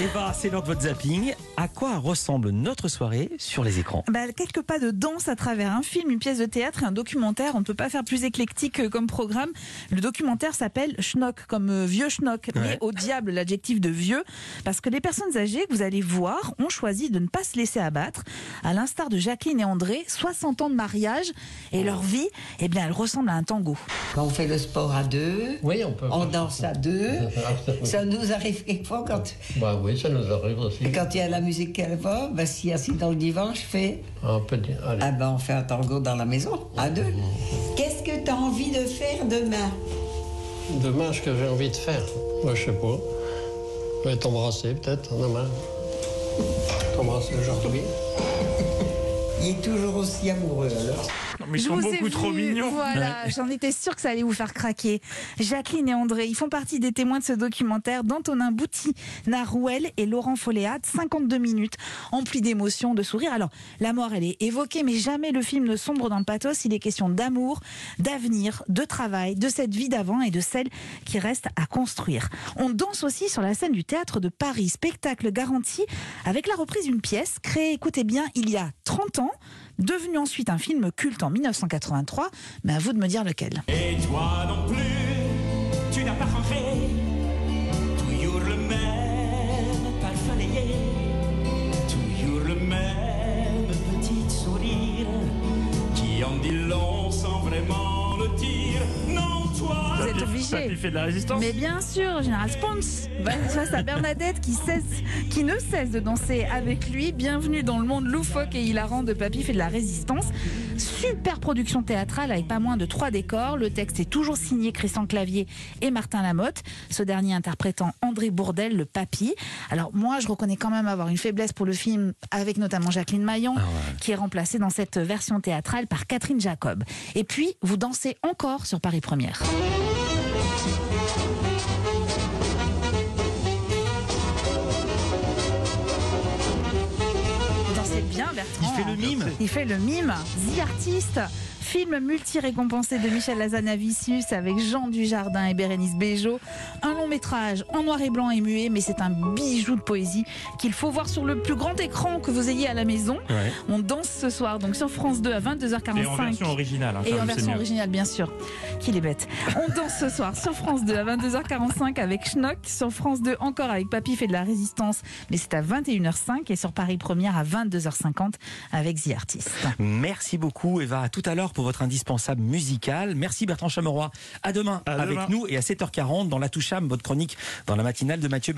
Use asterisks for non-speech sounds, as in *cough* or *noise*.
Eva, c'est l'heure de votre zapping. À quoi ressemble notre soirée sur les écrans? Bah, Quelques pas de danse à travers un film, une pièce de théâtre et un documentaire. On ne peut pas faire plus éclectique euh, comme programme. Le documentaire s'appelle Schnock, comme euh, vieux Schnock, mais Ouais. au diable l'adjectif de vieux, parce que les personnes âgées que vous allez voir ont choisi de ne pas se laisser abattre, à l'instar de Jacqueline et André, 60 ans de mariage, et leur vie, eh bien, elle ressemble à un tango. Quand on fait le sport à deux, Oui, on peut. on danse à deux. *laughs* Ça nous arrive quelquefois quand Bah oui, ça nous arrive aussi. quand il y a la musique qui va, bah, si assis dans le divan, je fais. On peut dire, allez. Ah ben on fait un tango dans la maison, à deux. Qu'est-ce que tu as envie de faire demain? Demain, ce que j'ai envie de faire, moi je sais pas. Je vais t'embrasser peut-être demain. T'embrasser aujourd'hui. Il est toujours aussi amoureux alors. mais Je vous ai vu, Voilà, j'en étais sûre que ça allait vous faire craquer. Jacqueline et André, ils font partie des témoins de ce documentaire d'Antonin Bouty, Narouel et Laurent Folléat, 52 minutes, emplis d'émotions, de sourires. Alors, la mort, elle est évoquée, mais jamais le film ne sombre dans le pathos. Il est question d'amour, d'avenir, de travail, de cette vie d'avant et de celle qui reste à construire. On danse aussi sur la scène du théâtre de Paris, spectacle garanti avec la reprise d'une pièce créée, écoutez bien, il y a 30 ans, devenu ensuite un film culte en 1983, mais à vous de me dire lequel. Et toi non plus, tu n'as pas changé. Toujours le même parfumé. Toujours le même petit sourire. Qui en dit long sans vraiment le dire. Vous êtes obligé. fait de la résistance Mais bien sûr, Général Spons, face à Bernadette qui, cesse, qui ne cesse de danser avec lui. Bienvenue dans le monde loufoque et hilarant de Papy fait de la résistance. Super production théâtrale avec pas moins de trois décors. Le texte est toujours signé Christian Clavier et Martin Lamotte, ce dernier interprétant André Bourdel, le Papy. Alors moi, je reconnais quand même avoir une faiblesse pour le film avec notamment Jacqueline Maillan, qui est remplacée dans cette version théâtrale par Catherine Jacob. Et puis, vous dansez encore sur Paris Première. Bien, Bertrand. Il fait le mime Il fait le mime. The Artist, film multi-récompensé de Michel Lazanavicius avec Jean Dujardin et Bérénice Bejo. Un long métrage en noir et blanc et muet, mais c'est un bijou de poésie qu'il faut voir sur le plus grand écran que vous ayez à la maison. Ouais. On danse ce soir donc sur France 2 à 22h45. Et en version originale. hein, Et en version originale, bien sûr. Qu'il est bête. On danse ce soir sur France 2 à 22h45 avec Schnock. Sur France 2 encore avec Papy fait de la résistance, mais c'est à 21h05. Et sur Paris Première à 22h50 avec The Artist. Merci beaucoup Eva. À tout à l'heure pour votre indispensable musical. Merci Bertrand Chameroy. À demain À avec demain. nous et à 7h40 dans La Toucham, votre chronique dans la matinale de Mathieu Bellé.